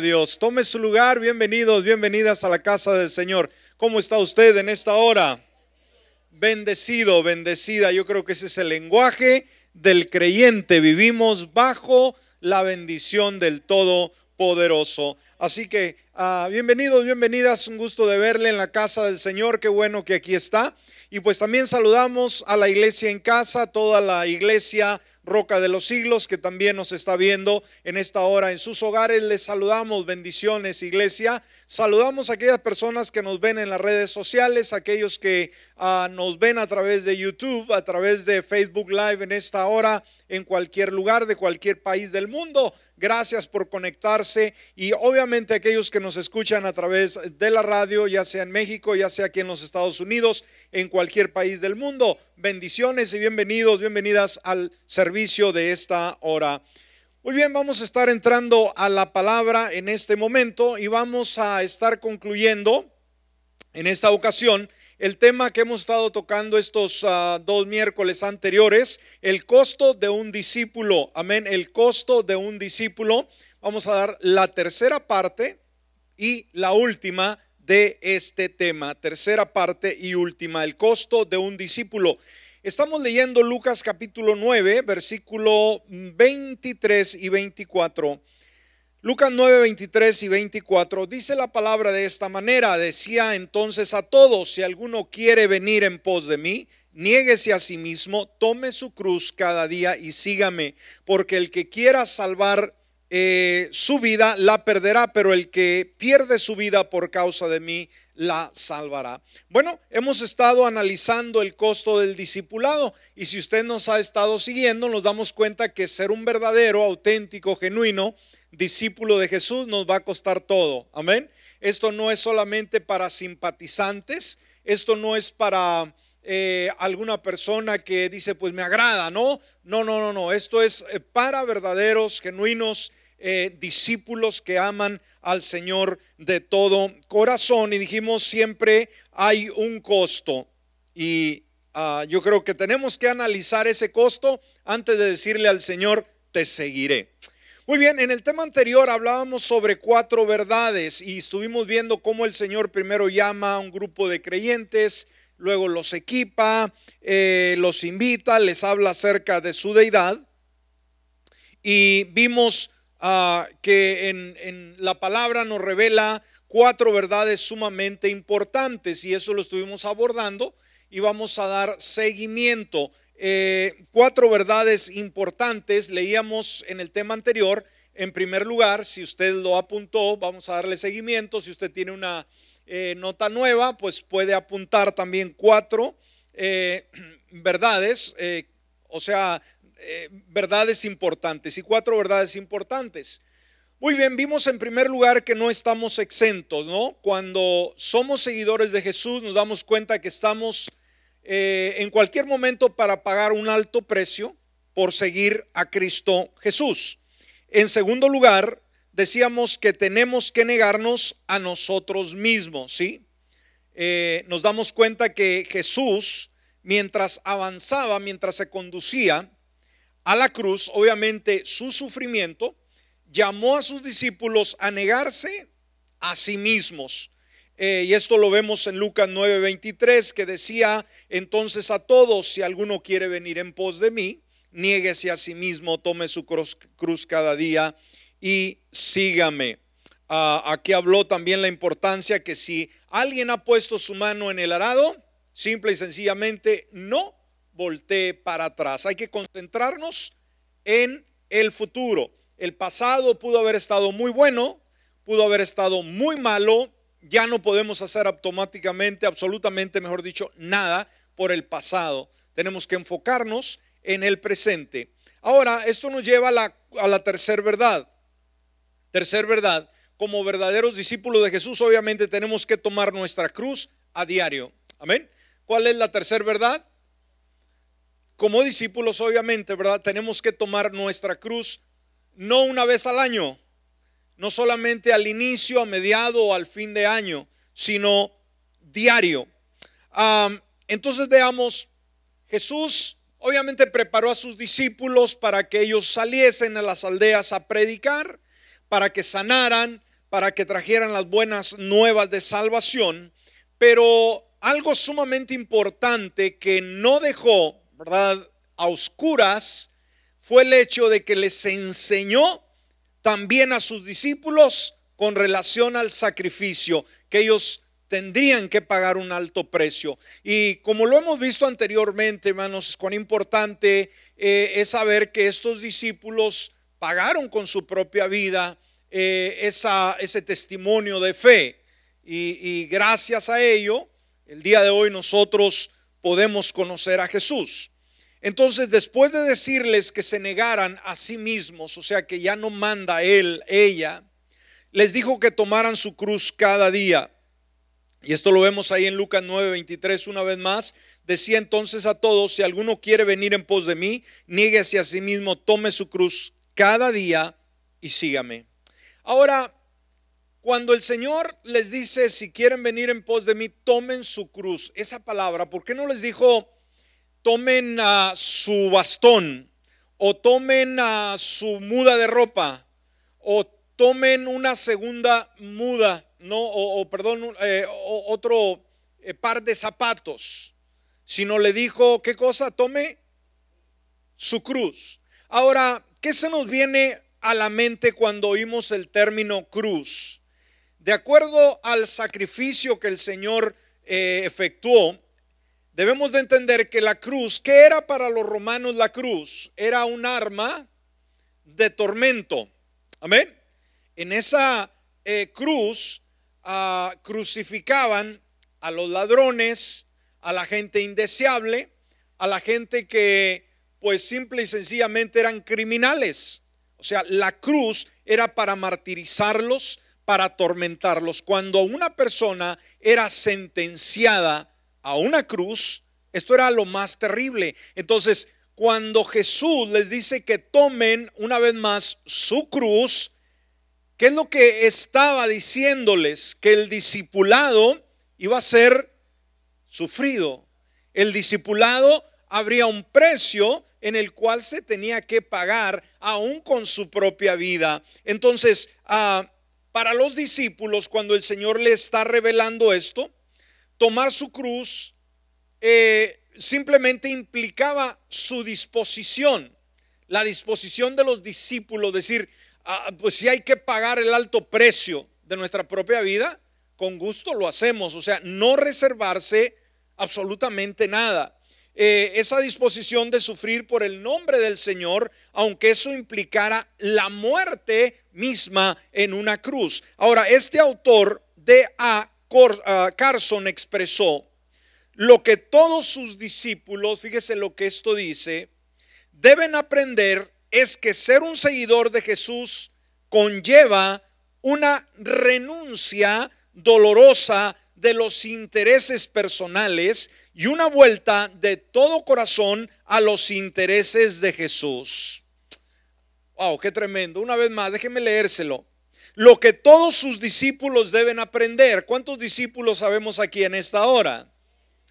Dios. Tome su lugar, bienvenidos, bienvenidas a la casa del Señor. ¿Cómo está usted en esta hora? Bendecido, bendecida. Yo creo que ese es el lenguaje del creyente. Vivimos bajo la bendición del Todopoderoso. Así que uh, bienvenidos, bienvenidas. Un gusto de verle en la casa del Señor. Qué bueno que aquí está. Y pues también saludamos a la iglesia en casa, toda la iglesia Roca de los Siglos, que también nos está viendo en esta hora en sus hogares. Les saludamos, bendiciones, iglesia. Saludamos a aquellas personas que nos ven en las redes sociales, aquellos que uh, nos ven a través de YouTube, a través de Facebook Live en esta hora, en cualquier lugar de cualquier país del mundo. Gracias por conectarse y obviamente aquellos que nos escuchan a través de la radio, ya sea en México, ya sea aquí en los Estados Unidos, en cualquier país del mundo. Bendiciones y bienvenidos, bienvenidas al servicio de esta hora. Muy bien, vamos a estar entrando a la palabra en este momento y vamos a estar concluyendo en esta ocasión el tema que hemos estado tocando estos uh, dos miércoles anteriores, el costo de un discípulo. Amén, el costo de un discípulo. Vamos a dar la tercera parte y la última de este tema. Tercera parte y última, el costo de un discípulo. Estamos leyendo Lucas capítulo 9, versículo 23 y 24. Lucas 9, 23 y 24 dice la palabra de esta manera, decía entonces a todos, si alguno quiere venir en pos de mí, niéguese a sí mismo, tome su cruz cada día y sígame, porque el que quiera salvar eh, su vida la perderá, pero el que pierde su vida por causa de mí la salvará. Bueno, hemos estado analizando el costo del discipulado y si usted nos ha estado siguiendo, nos damos cuenta que ser un verdadero, auténtico, genuino, discípulo de Jesús nos va a costar todo. Amén. Esto no es solamente para simpatizantes, esto no es para eh, alguna persona que dice, pues me agrada, ¿no? No, no, no, no. Esto es eh, para verdaderos, genuinos eh, discípulos que aman al Señor de todo corazón. Y dijimos, siempre hay un costo. Y ah, yo creo que tenemos que analizar ese costo antes de decirle al Señor, te seguiré. Muy bien, en el tema anterior hablábamos sobre cuatro verdades y estuvimos viendo cómo el Señor primero llama a un grupo de creyentes, luego los equipa, eh, los invita, les habla acerca de su deidad y vimos uh, que en, en la palabra nos revela cuatro verdades sumamente importantes y eso lo estuvimos abordando y vamos a dar seguimiento. Eh, cuatro verdades importantes leíamos en el tema anterior. En primer lugar, si usted lo apuntó, vamos a darle seguimiento. Si usted tiene una eh, nota nueva, pues puede apuntar también cuatro eh, verdades, o sea, verdades importantes y cuatro verdades importantes. Muy bien, vimos en primer lugar que no estamos exentos, ¿no? Cuando somos seguidores de Jesús nos damos cuenta que estamos eh, en cualquier momento para pagar un alto precio por seguir a Cristo Jesús. En segundo lugar, decíamos que tenemos que negarnos a nosotros mismos, ¿sí? Eh, nos damos cuenta que Jesús, mientras avanzaba, mientras se conducía a la cruz, obviamente su sufrimiento, llamó a sus discípulos a negarse a sí mismos. Eh, y esto lo vemos en Lucas 9:23, que decía entonces a todos, si alguno quiere venir en pos de mí, niéguese a sí mismo, tome su cruz, cada día y sígame. Ah, aquí habló también la importancia que si alguien ha puesto su mano en el arado, simple y sencillamente no voltee para atrás. Hay que concentrarnos en el futuro. El pasado pudo haber estado muy bueno, pudo haber estado muy malo, ya no podemos hacer automáticamente, absolutamente, mejor dicho, nada por el pasado. Tenemos que enfocarnos en el presente. Ahora, esto nos lleva a la, a la tercera verdad. Tercer verdad, como verdaderos discípulos de Jesús, obviamente tenemos que tomar nuestra cruz a diario. Amén. ¿Cuál es la tercera verdad? Como discípulos, obviamente, ¿verdad? Tenemos que tomar nuestra cruz no una vez al año, no solamente al inicio, a mediado o al fin de año, sino diario. entonces veamos, Jesús obviamente preparó a sus discípulos para que ellos saliesen a las aldeas a predicar, para que sanaran, para que trajeran las buenas nuevas de salvación, pero algo sumamente importante que no dejó, ¿verdad?, a oscuras fue el hecho de que les enseñó también a sus discípulos con relación al sacrificio, que ellos tendrían que pagar un alto precio. Y como lo hemos visto anteriormente, hermanos, cuán importante eh, es saber que estos discípulos pagaron con su propia vida eh, esa, ese testimonio de fe. Y gracias a ello, el día de hoy nosotros podemos conocer a Jesús. Entonces, después de decirles que se negaran a sí mismos, o sea, que ya no manda él, ella, les dijo que tomaran su cruz cada día. Y esto lo vemos ahí en Lucas 9:23 una vez más. Decía entonces a todos, si alguno quiere venir en pos de mí, niéguese a sí mismo, tome su cruz cada día y sígame. Ahora, cuando el Señor les dice, si quieren venir en pos de mí, tomen su cruz, esa palabra, ¿por qué no les dijo, tomen a su bastón o tomen a su muda de ropa o tomen una segunda muda? no, o, perdón, eh, otro eh, par de zapatos, sino le dijo, ¿qué cosa? Tome su cruz. Ahora, ¿qué se nos viene a la mente cuando oímos el término cruz? De acuerdo al sacrificio que el Señor eh, efectuó, debemos de entender que la cruz, ¿qué era para los romanos la cruz? Era un arma de tormento. Amén. En esa cruz crucificaban a los ladrones, a la gente indeseable, a la gente que pues simple y sencillamente eran criminales. O sea, la cruz era para martirizarlos, para atormentarlos. Cuando una persona era sentenciada a una cruz, esto era lo más terrible. Entonces, cuando Jesús les dice que tomen una vez más su cruz, ¿Qué es lo que estaba diciéndoles? Que el discipulado iba a ser sufrido. El discipulado habría un precio en el cual se tenía que pagar aún con su propia vida. Entonces, ah, para los discípulos, cuando el Señor le está revelando esto, tomar su cruz eh, simplemente implicaba su disposición, la disposición de los discípulos, decir, Ah, pues si hay que pagar el alto precio de nuestra propia vida, con gusto lo hacemos. O sea, no reservarse absolutamente nada. Eh, esa disposición de sufrir por el nombre del Señor, aunque eso implicara la muerte misma en una cruz. Ahora, este autor de A. Carson expresó lo que todos sus discípulos, fíjese lo que esto dice, deben aprender es que ser un seguidor de Jesús conlleva una renuncia dolorosa de los intereses personales y una vuelta de todo corazón a los intereses de Jesús. Wow, qué tremendo. Una vez más, déjeme leérselo. Lo que todos sus discípulos deben aprender. ¿Cuántos discípulos sabemos aquí en esta hora?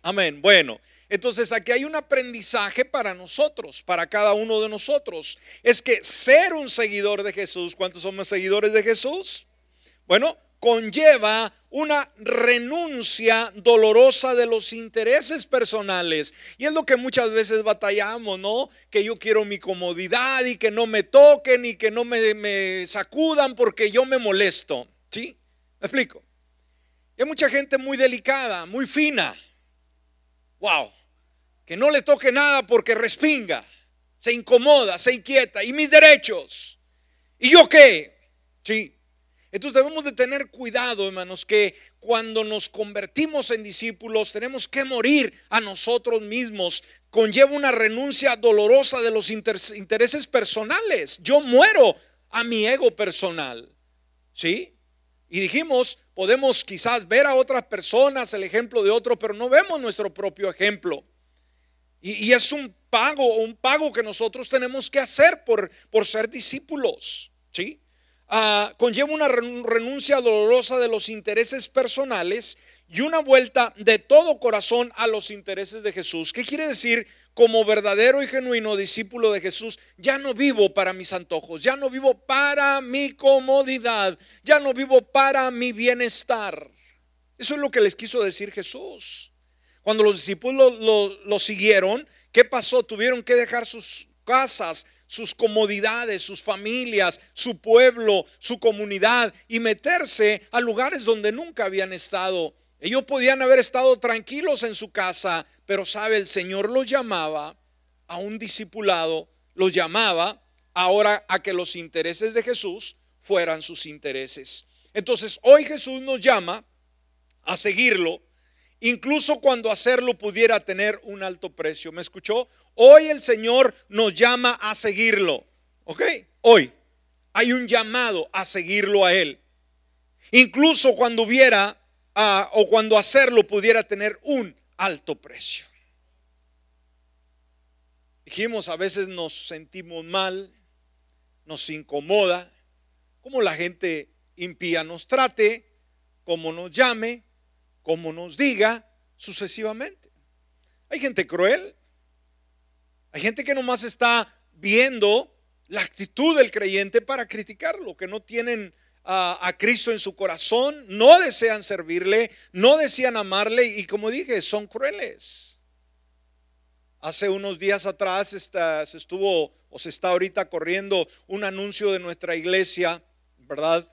Amén. Bueno, entonces aquí hay un aprendizaje para nosotros, para cada uno de nosotros. Es que ser un seguidor de Jesús, ¿cuántos somos seguidores de Jesús? Bueno, conlleva una renuncia dolorosa de los intereses personales. Y es lo que muchas veces batallamos, ¿no? Que yo quiero mi comodidad y que no me toquen y que no me, me sacudan porque yo me molesto. ¿Sí? ¿Me explico? Hay mucha gente muy delicada, muy fina. Wow que no le toque nada porque respinga, se incomoda, se inquieta. ¿Y mis derechos? ¿Y yo qué? Sí. Entonces debemos de tener cuidado, hermanos, que cuando nos convertimos en discípulos tenemos que morir a nosotros mismos. Conlleva una renuncia dolorosa de los intereses personales. Yo muero a mi ego personal. ¿Sí? Y dijimos, podemos quizás ver a otras personas, el ejemplo de otro, pero no vemos nuestro propio ejemplo. Y, es un pago, un pago que nosotros tenemos que hacer por, por ser discípulos. ¿sí? Ah, conlleva una renuncia dolorosa de los intereses personales y una vuelta de todo corazón a los intereses de Jesús. ¿Qué quiere decir? Como verdadero y genuino discípulo de Jesús, ya no vivo para mis antojos, ya no vivo para mi comodidad, ya no vivo para mi bienestar. Eso es lo que les quiso decir Jesús. Cuando los discípulos lo, siguieron, ¿qué pasó? Tuvieron que dejar sus casas, sus comodidades, sus familias, su pueblo, su comunidad y meterse a lugares donde nunca habían estado. Ellos podían haber estado tranquilos en su casa, pero sabe, el Señor los llamaba a un discipulado, los llamaba ahora a que los intereses de Jesús fueran sus intereses. Entonces, hoy Jesús nos llama a seguirlo incluso cuando hacerlo pudiera tener un alto precio. ¿Me escuchó? Hoy el Señor nos llama a seguirlo. ¿Ok? Hoy hay un llamado a seguirlo a Él. Incluso cuando hubiera ah, o cuando hacerlo pudiera tener un alto precio. Dijimos, a veces nos sentimos mal, nos incomoda, como la gente impía nos trate, como nos llame, como nos diga sucesivamente. Hay gente cruel, hay gente que nomás está viendo la actitud del creyente para criticarlo, que no tienen a, Cristo en su corazón, no desean servirle, no desean amarle y como dije, son crueles. Hace unos días atrás se estuvo o se está ahorita corriendo un anuncio de nuestra iglesia, ¿verdad?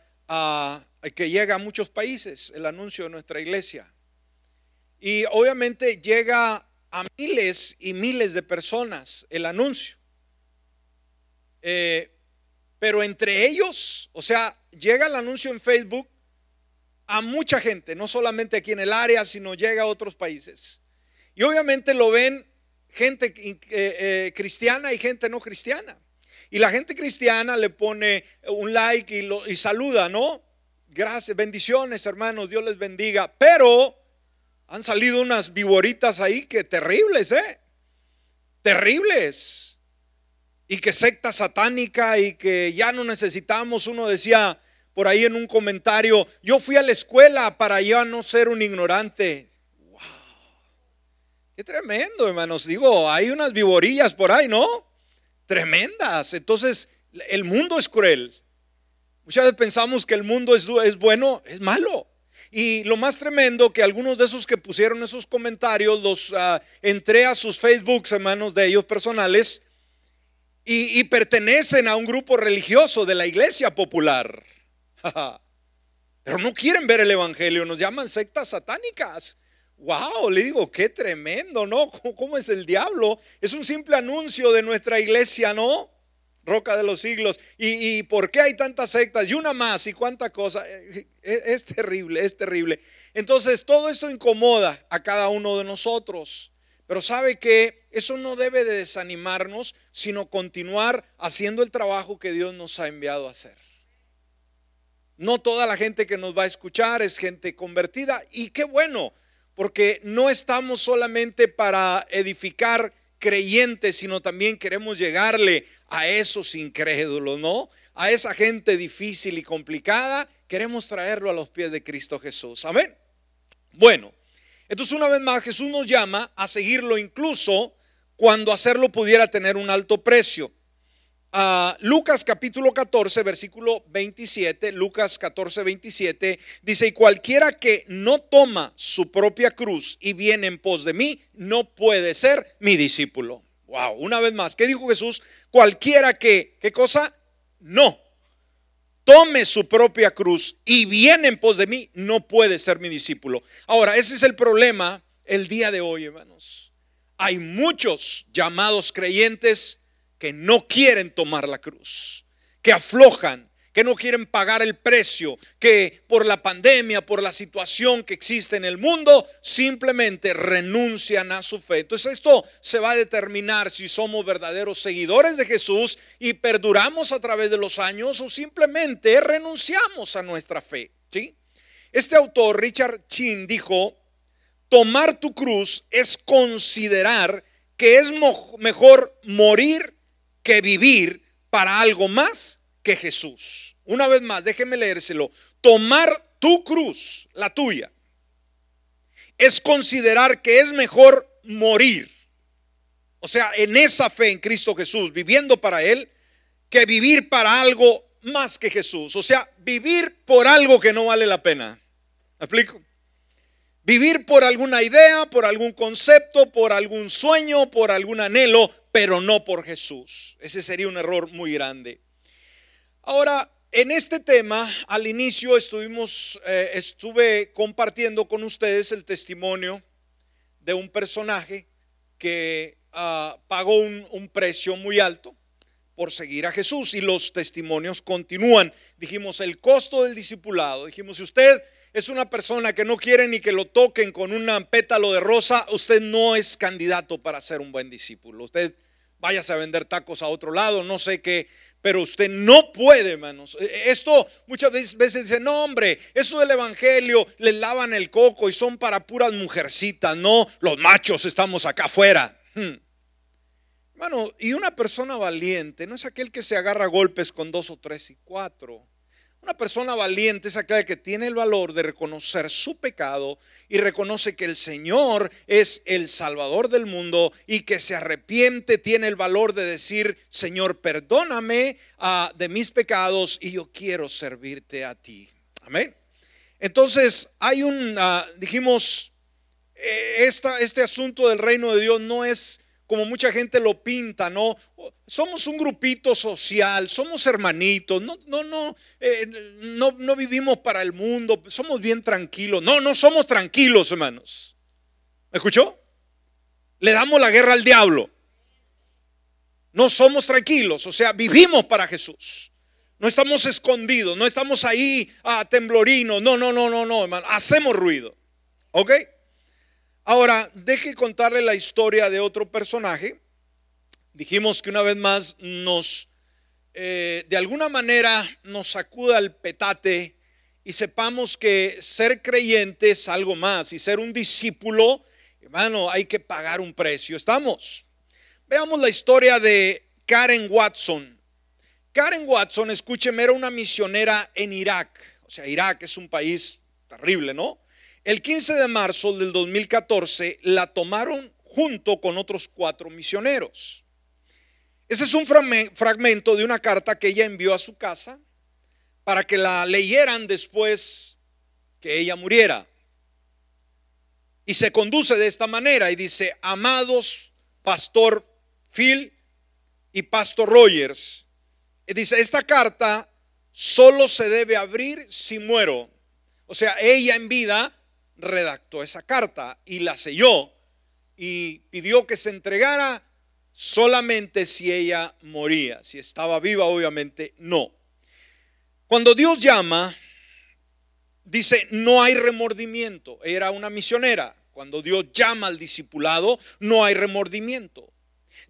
Que llega a muchos países, el anuncio de nuestra iglesia. Y obviamente llega a miles y miles de personas el anuncio. Eh, pero entre ellos, o sea, llega el anuncio en Facebook a mucha gente, no solamente aquí en el área, sino llega a otros países. Y obviamente lo ven gente eh, eh, cristiana y gente no cristiana. Y la gente cristiana le pone un like y, saluda, ¿no? Gracias, bendiciones hermanos, Dios les bendiga. Pero han salido unas viboritas ahí que terribles, ¿eh? Terribles. Y que secta satánica y que ya no necesitamos. Uno decía por ahí en un comentario, yo fui a la escuela para ya no ser un ignorante. ¡Wow! Qué tremendo, hermanos. Digo, hay unas viborillas por ahí, ¿no? Tremendas. Entonces, el mundo es cruel. Muchas veces pensamos que el mundo es, es bueno, es malo. Y lo más tremendo que algunos de esos que pusieron esos comentarios los ah, entré a sus Facebooks, hermanos de ellos personales, y, y, pertenecen a un grupo religioso de la iglesia popular. Pero no quieren ver el evangelio, nos llaman sectas satánicas. Wow, le digo, qué tremendo, ¿no? ¿Cómo, es el diablo? Es un simple anuncio de nuestra iglesia, ¿no? Roca de los siglos. ¿Y, por qué hay tantas sectas? Y una más, y cuánta cosa. Eh, eh, es, terrible, es terrible. Entonces, todo esto incomoda a cada uno de nosotros. Pero sabe que eso no debe de desanimarnos, sino continuar haciendo el trabajo que Dios nos ha enviado a hacer. No toda la gente que nos va a escuchar es gente convertida y qué bueno, porque no estamos solamente para edificar creyentes, sino también queremos llegarle a esos incrédulos, ¿no? A esa gente difícil y complicada, queremos traerlo a los pies de Cristo Jesús. Amén. Bueno, entonces una vez más Jesús nos llama a seguirlo incluso cuando hacerlo pudiera tener un alto precio. Uh, Lucas capítulo 14, versículo 27, Lucas 14, 27, dice, y cualquiera que no toma su propia cruz y viene en pos de mí, no puede ser mi discípulo. Wow, una vez más, ¿qué dijo Jesús? Cualquiera que, ¿qué cosa? No. Tome su propia cruz y viene en pos de mí, no puede ser mi discípulo. Ahora, ese es el problema el día de hoy, hermanos. Hay muchos llamados creyentes que no quieren tomar la cruz, que aflojan, que no quieren pagar el precio, que por la pandemia, por la situación que existe en el mundo, simplemente renuncian a su fe. Entonces esto se va a determinar si somos verdaderos seguidores de Jesús y perduramos a través de los años o simplemente renunciamos a nuestra fe. ¿sí? Este autor, Richard Chin, dijo, tomar tu cruz es considerar que es mejor morir que vivir para algo más que Jesús. Una vez más, déjeme leérselo. Tomar tu cruz, la tuya, es considerar que es mejor morir. O sea, en esa fe en Cristo Jesús, viviendo para Él, que vivir para algo más que Jesús. O sea, vivir por algo que no vale la pena. ¿Me explico? Vivir por alguna idea, por algún concepto, por algún sueño, por algún anhelo, pero no por Jesús. Ese sería un error muy grande. Ahora, en este tema, al inicio estuvimos, eh, estuve compartiendo con ustedes el testimonio de un personaje que ah, pagó un, un precio muy alto por seguir a Jesús y los testimonios continúan. Dijimos el costo del discipulado. Dijimos, si usted es una persona que no quiere ni que lo toquen con un pétalo de rosa, usted no es candidato para ser un buen discípulo. Usted váyase a vender tacos a otro lado, no sé qué, pero usted no puede, hermanos. E, e, esto muchas veces dicen, no, hombre, eso del evangelio le lavan el coco y son para puras mujercitas, no, los machos estamos acá afuera. Hmm. Hermano, y una persona valiente no es aquel que se agarra golpes con dos o tres y cuatro. Una persona valiente es aquella que tiene el valor de reconocer su pecado y reconoce que el Señor es el Salvador del mundo y que se arrepiente, tiene el valor de decir, Señor, perdóname ah, de mis pecados y yo quiero servirte a ti. Amén. Entonces, hay un, ah, dijimos, eh, este asunto del reino de Dios no es como mucha gente lo pinta, ¿no? Somos un grupito social, somos hermanitos, no, no, no, eh, no, no vivimos para el mundo, somos bien tranquilos. No, no somos tranquilos, hermanos. ¿Me escuchó? Le damos la guerra al diablo. No somos tranquilos, o sea, vivimos para Jesús. No estamos escondidos, no estamos ahí a temblorinos. No, no, no, no, no, hermano. Hacemos ruido. ¿Ok? Ahora, deje contarle la historia de otro personaje. Dijimos que una vez más nos, eh, de alguna manera, nos sacuda el petate y sepamos que ser creyente es algo más y ser un discípulo, hermano, hay que pagar un precio. ¿Estamos? Veamos la historia de Karen Watson. Karen Watson, escúcheme, era una misionera en Irak. O sea, Irak es un país terrible, ¿no? El 15 de marzo del 2014 la tomaron junto con otros cuatro misioneros. Ese es un fragmento de una carta que ella envió a su casa para que la leyeran después que ella muriera. Y se conduce de esta manera y dice, amados pastor Phil y pastor Rogers, y dice, esta carta solo se debe abrir si muero. O sea, ella en vida redactó esa carta y la selló y pidió que se entregara solamente si ella moría. Si estaba viva, obviamente no. Cuando Dios llama, dice, no hay remordimiento. Era una misionera. Cuando Dios llama al discipulado, no hay remordimiento.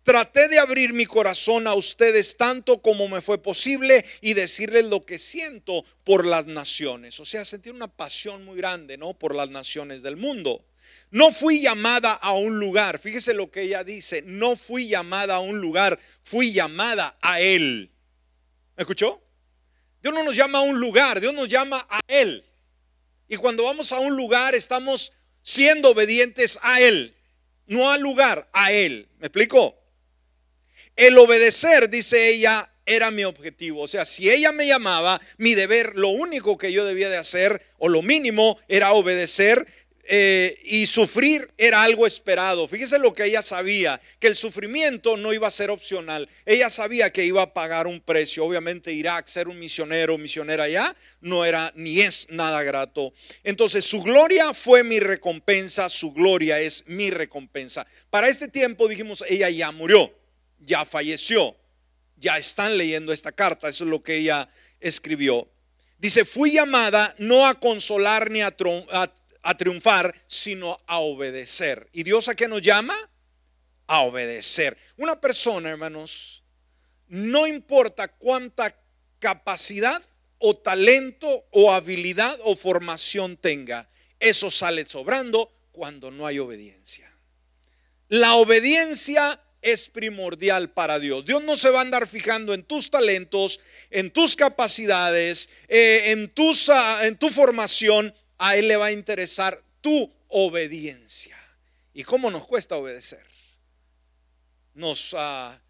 Traté de abrir mi corazón a ustedes tanto como me fue posible y decirles lo que siento por las naciones. O sea, sentí una pasión muy grande, ¿no? Por las naciones del mundo. No fui llamada a un lugar. Fíjese lo que ella dice. No fui llamada a un lugar, fui llamada a Él. ¿Me escuchó? Dios no nos llama a un lugar, Dios nos llama a Él. Y cuando vamos a un lugar estamos siendo obedientes a Él, no al lugar, a Él. ¿Me explico? El obedecer, dice ella, era mi objetivo. O sea, si ella me llamaba, mi deber, lo único que yo debía de hacer, o lo mínimo, era obedecer. Eh, y sufrir era algo esperado. Fíjese lo que ella sabía, que el sufrimiento no iba a ser opcional. Ella sabía que iba a pagar un precio. Obviamente Irak, ser un misionero, misionera allá, no era ni es nada grato. Entonces su gloria fue mi recompensa, su gloria es mi recompensa. Para este tiempo dijimos, ella ya murió ya falleció. Ya están leyendo esta carta, eso es lo que ella escribió. Dice, fui llamada no a consolar ni a, triunfar, sino a obedecer. ¿Y Dios a qué nos llama? A obedecer. Una persona, hermanos, no importa cuánta capacidad o talento o habilidad o formación tenga, eso sale sobrando cuando no hay obediencia. La obediencia es primordial para Dios. Dios no se va a andar fijando en tus talentos, en tus capacidades, eh, en, tus, ah, en tu formación. A Él le va a interesar tu obediencia. ¿Y cómo nos cuesta obedecer? Nos ah,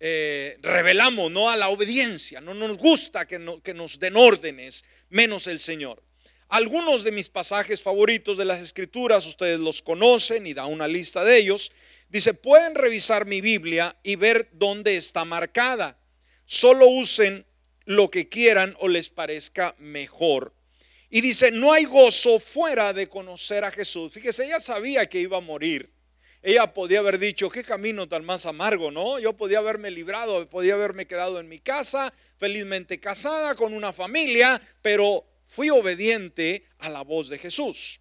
eh, revelamos no a la obediencia, no nos gusta que, que nos den órdenes, menos el Señor. Algunos de mis pasajes favoritos de las escrituras, ustedes los conocen y da una lista de ellos. Dice, pueden revisar mi Biblia y ver dónde está marcada. Solo usen lo que quieran o les parezca mejor. Y dice, no hay gozo fuera de conocer a Jesús. Fíjese, ella sabía que iba a morir. Ella podía haber dicho, qué camino tan más amargo, ¿no? Yo podía haberme librado, podía haberme quedado en mi casa, felizmente casada, con una familia, pero fui obediente a la voz de Jesús.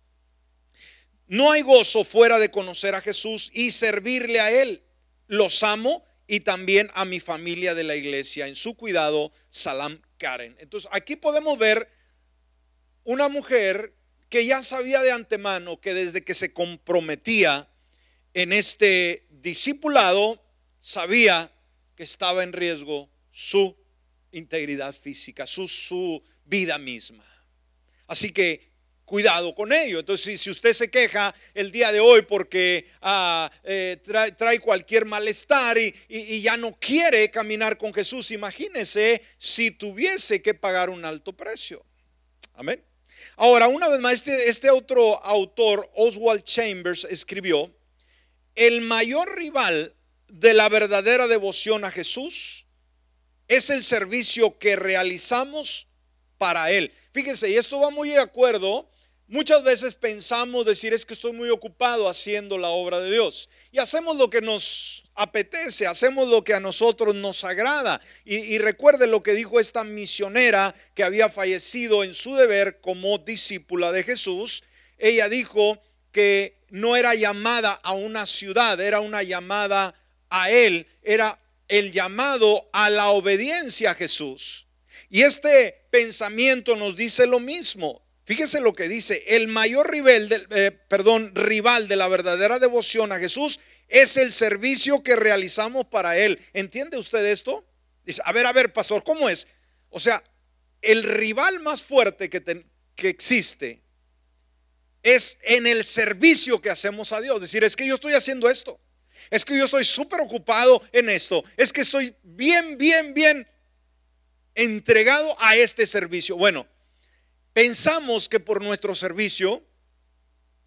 No hay gozo fuera de conocer a Jesús y servirle a Él. Los amo y también a mi familia de la iglesia en su cuidado, Salam Karen. Entonces aquí podemos ver una mujer que ya sabía de antemano que desde que se comprometía en este discipulado, sabía que estaba en riesgo su integridad física, su, su vida misma. Así que cuidado con ello. Entonces, si, usted se queja el día de hoy porque ah, eh, trae, cualquier malestar y, ya no quiere caminar con Jesús, imagínese si tuviese que pagar un alto precio. Amén. Ahora, una vez más, este, este otro autor, Oswald Chambers, escribió, el mayor rival de la verdadera devoción a Jesús es el servicio que realizamos para Él. Fíjense, y esto va muy de acuerdo. Muchas veces pensamos decir es que estoy muy ocupado haciendo la obra de Dios. Y hacemos lo que nos apetece, hacemos lo que a nosotros nos agrada. Y, recuerde lo que dijo esta misionera que había fallecido en su deber como discípula de Jesús. Ella dijo que no era llamada a una ciudad, era una llamada a Él, era el llamado a la obediencia a Jesús. Y este pensamiento nos dice lo mismo. Fíjese lo que dice, el mayor rival, eh, rival de la verdadera devoción a Jesús es el servicio que realizamos para Él. ¿Entiende usted esto? Dice, a ver, a ver, pastor, ¿cómo es? O sea, el rival más fuerte que, que existe es en el servicio que hacemos a Dios. Es decir, es que yo estoy haciendo esto. Es que yo estoy súper ocupado en esto. Es que estoy bien, bien, bien entregado a este servicio. Bueno, pensamos que por nuestro servicio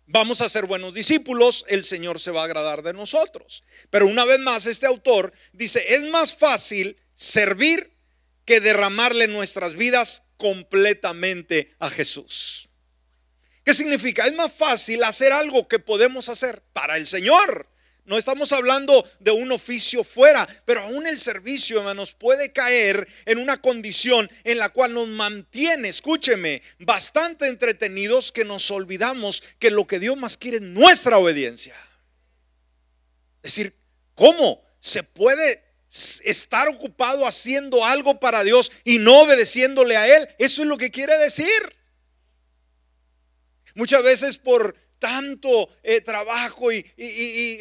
vamos a ser buenos discípulos, el Señor se va a agradar de nosotros. Pero una vez más, este autor dice, es más fácil servir que derramarle nuestras vidas completamente a Jesús. ¿Qué significa? Es más fácil hacer algo que podemos hacer para el Señor no estamos hablando de un oficio fuera, pero aún el servicio, hermanos, puede caer en una condición en la cual nos mantiene, escúcheme, bastante entretenidos que nos olvidamos que lo que Dios más quiere es nuestra obediencia. Es decir, ¿cómo se puede estar ocupado haciendo algo para Dios y no obedeciéndole a Él? Eso es lo que quiere decir. Muchas veces por tanto eh, trabajo y,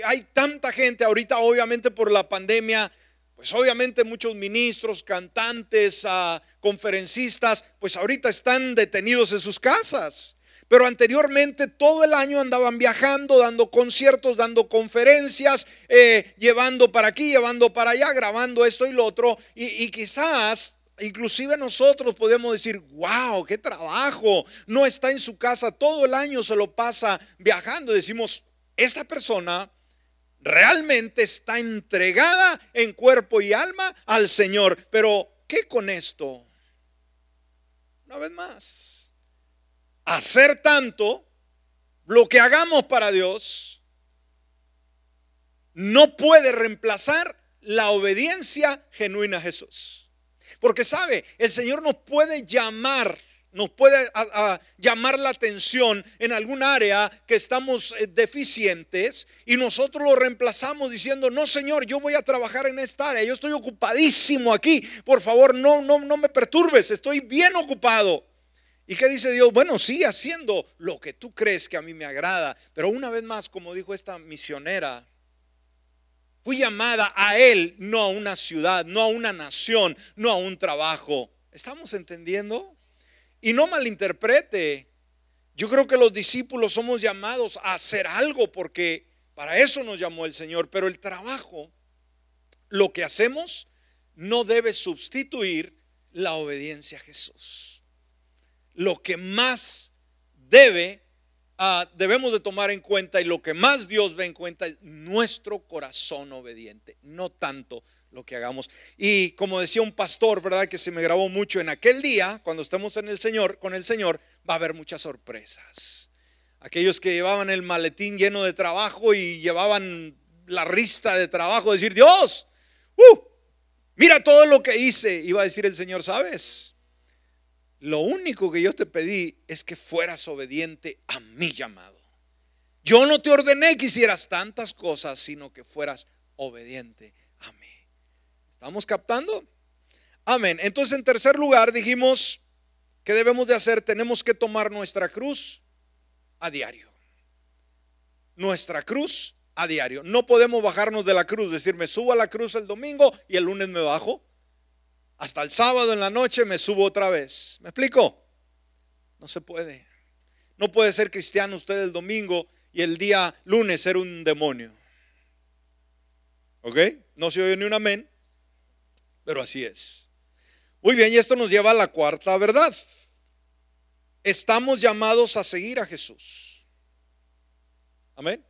hay tanta gente ahorita, obviamente por la pandemia, pues obviamente muchos ministros, cantantes, ah, conferencistas, pues ahorita están detenidos en sus casas. Pero anteriormente todo el año andaban viajando, dando conciertos, dando conferencias, eh, llevando para aquí, llevando para allá, grabando esto y lo otro. y quizás Inclusive nosotros podemos decir, wow, qué trabajo. No está en su casa, todo el año se lo pasa viajando. Decimos, esta persona realmente está entregada en cuerpo y alma al Señor. Pero, ¿qué con esto? Una vez más, hacer tanto, lo que hagamos para Dios, no puede reemplazar la obediencia genuina a Jesús. Porque sabe, el Señor nos puede llamar, nos puede llamar la atención en algún área que estamos eh, deficientes y nosotros lo reemplazamos diciendo, no Señor, yo voy a trabajar en esta área, yo estoy ocupadísimo aquí, por favor no, no, no me perturbes, estoy bien ocupado. ¿Y qué dice Dios? Bueno, sigue haciendo lo que tú crees que a mí me agrada, pero una vez más, como dijo esta misionera, Fui llamada a Él, no a una ciudad, no a una nación, no a un trabajo. ¿Estamos entendiendo? Y no malinterprete. Yo creo que los discípulos somos llamados a hacer algo porque para eso nos llamó el Señor, pero el trabajo, lo que hacemos, no debe sustituir la obediencia a Jesús. Lo que más debe, ah, debemos de tomar en cuenta y lo que más Dios ve en cuenta es nuestro corazón obediente, no tanto lo que hagamos. Y como decía un pastor, ¿verdad? Que se me grabó mucho en aquel día, cuando estemos en el Señor, con el Señor, va a haber muchas sorpresas. Aquellos que llevaban el maletín lleno de trabajo y llevaban la rista de trabajo, decir, Dios, uh, mira todo lo que hice. Iba a decir el Señor, ¿sabes? Lo único que yo te pedí es que fueras obediente a mi llamado. Yo no te ordené que hicieras tantas cosas, sino que fueras obediente a mí. ¿Estamos captando? Amén. Entonces, en tercer lugar, dijimos, ¿qué debemos de hacer? Tenemos que tomar nuestra cruz a diario. Nuestra cruz a diario. No podemos bajarnos de la cruz, decir, me subo a la cruz el domingo y el lunes me bajo. Hasta el sábado en la noche me subo otra vez. ¿Me explico? No se puede. No puede ser cristiano usted el domingo y el día lunes ser un demonio. ¿Ok? No se oye ni un amén, pero así es. Muy bien, y esto nos lleva a la cuarta verdad. Estamos llamados a seguir a Jesús. Amén.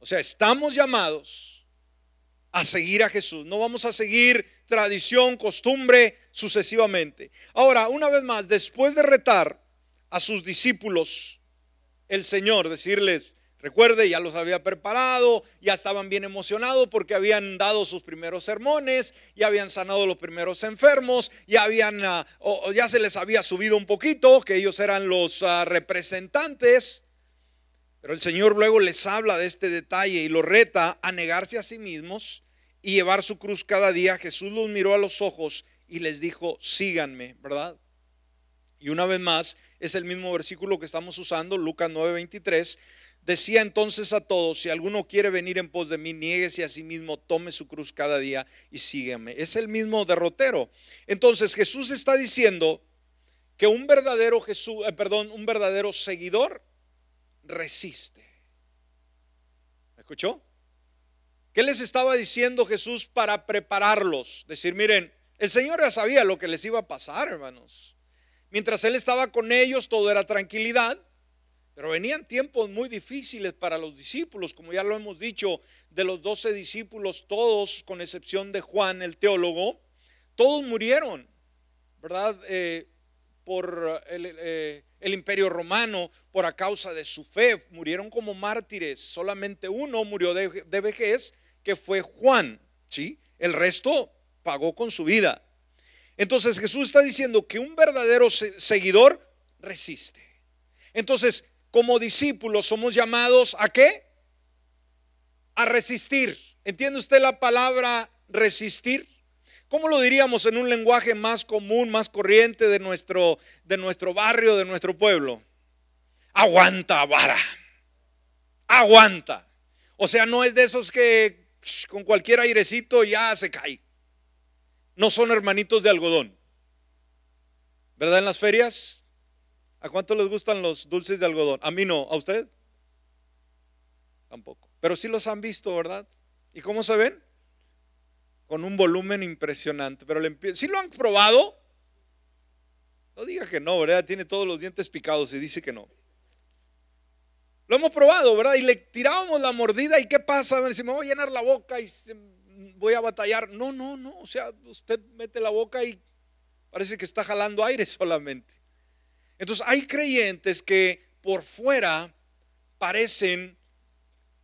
O sea, estamos llamados a seguir a Jesús. No vamos a seguir tradición, costumbre sucesivamente. Ahora, una vez más, después de retar a sus discípulos, el Señor, decirles, recuerde, ya los había preparado, ya estaban bien emocionados porque habían dado sus primeros sermones, ya habían sanado los primeros enfermos, ya habían, ah, o, ya se les había subido un poquito, que ellos eran los ah, representantes. Pero el Señor luego les habla de este detalle y los reta a negarse a sí mismos y llevar su cruz cada día, Jesús los miró a los ojos y les dijo, síganme, ¿verdad? Y una vez más, es el mismo versículo que estamos usando, Lucas 9:23. Decía entonces a todos, si alguno quiere venir en pos de mí, niéguese a sí mismo, tome su cruz cada día y sígueme. Es el mismo derrotero. Entonces Jesús está diciendo que un verdadero Jesús, eh, perdón, un verdadero seguidor resiste. ¿Me escuchó? ¿Qué les estaba diciendo Jesús para prepararlos? Decir, miren, el Señor ya sabía lo que les iba a pasar, hermanos. Mientras Él estaba con ellos, todo era tranquilidad, pero venían tiempos muy difíciles para los discípulos, como ya lo hemos dicho, de los doce discípulos, todos, con excepción de Juan, el teólogo, todos murieron, ¿verdad? Eh, por el, eh, el, imperio romano, por a causa de su fe, murieron como mártires, solamente uno murió de vejez que fue Juan, ¿sí? El resto pagó con su vida. Entonces Jesús está diciendo que un verdadero seguidor resiste. Entonces, como discípulos somos llamados a qué? A resistir. ¿Entiende usted la palabra resistir? ¿Cómo lo diríamos en un lenguaje más común, más corriente de nuestro, de nuestro barrio, de nuestro pueblo? Aguanta, vara. Aguanta. O sea, no es de esos que con cualquier airecito ya se cae. No son hermanitos de algodón. ¿Verdad en las ferias? ¿A cuánto les gustan los dulces de algodón? A mí no, ¿a usted? Tampoco. Pero sí los han visto, ¿verdad? ¿Y cómo se ven? Con un volumen impresionante. Pero si lo han probado, no diga que no, ¿verdad? Tiene todos los dientes picados y dice que no. Lo hemos probado, ¿verdad? Y le tirábamos la mordida y ¿qué pasa? Si me voy a llenar la boca y voy a batallar. No, no, no. O sea, usted mete la boca y parece que está jalando aire solamente. Entonces hay creyentes que por fuera parecen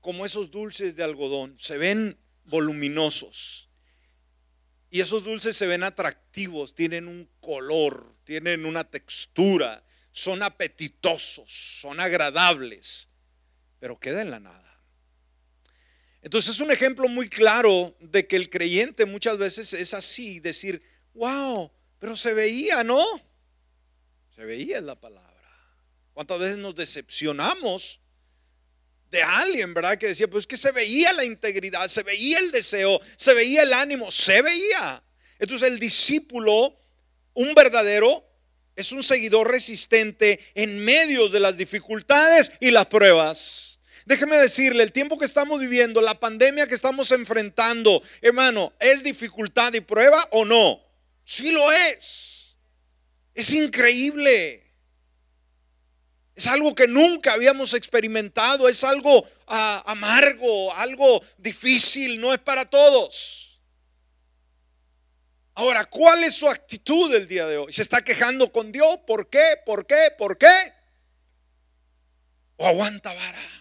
como esos dulces de algodón, se ven voluminosos. Y esos dulces se ven atractivos, tienen un color, tienen una textura, son apetitosos, son agradables pero queda en la nada. Entonces es un ejemplo muy claro de que el creyente muchas veces es así, decir, wow, pero se veía, ¿no? Se veía en la palabra. ¿Cuántas veces nos decepcionamos de alguien, verdad? Que decía, pues que se veía la integridad, se veía el deseo, se veía el ánimo, se veía. Entonces el discípulo, un verdadero es un seguidor resistente en medio de las dificultades y las pruebas. Déjeme decirle, el tiempo que estamos viviendo, la pandemia que estamos enfrentando, hermano, ¿es dificultad y prueba o no? Sí lo es. Es increíble. Es algo que nunca habíamos experimentado, es algo ah, amargo, algo difícil, no es para todos. Ahora, ¿cuál es su actitud el día de hoy? ¿Se está quejando con Dios? ¿Por qué? ¿Por qué? ¿Por qué? ¿O aguanta vara?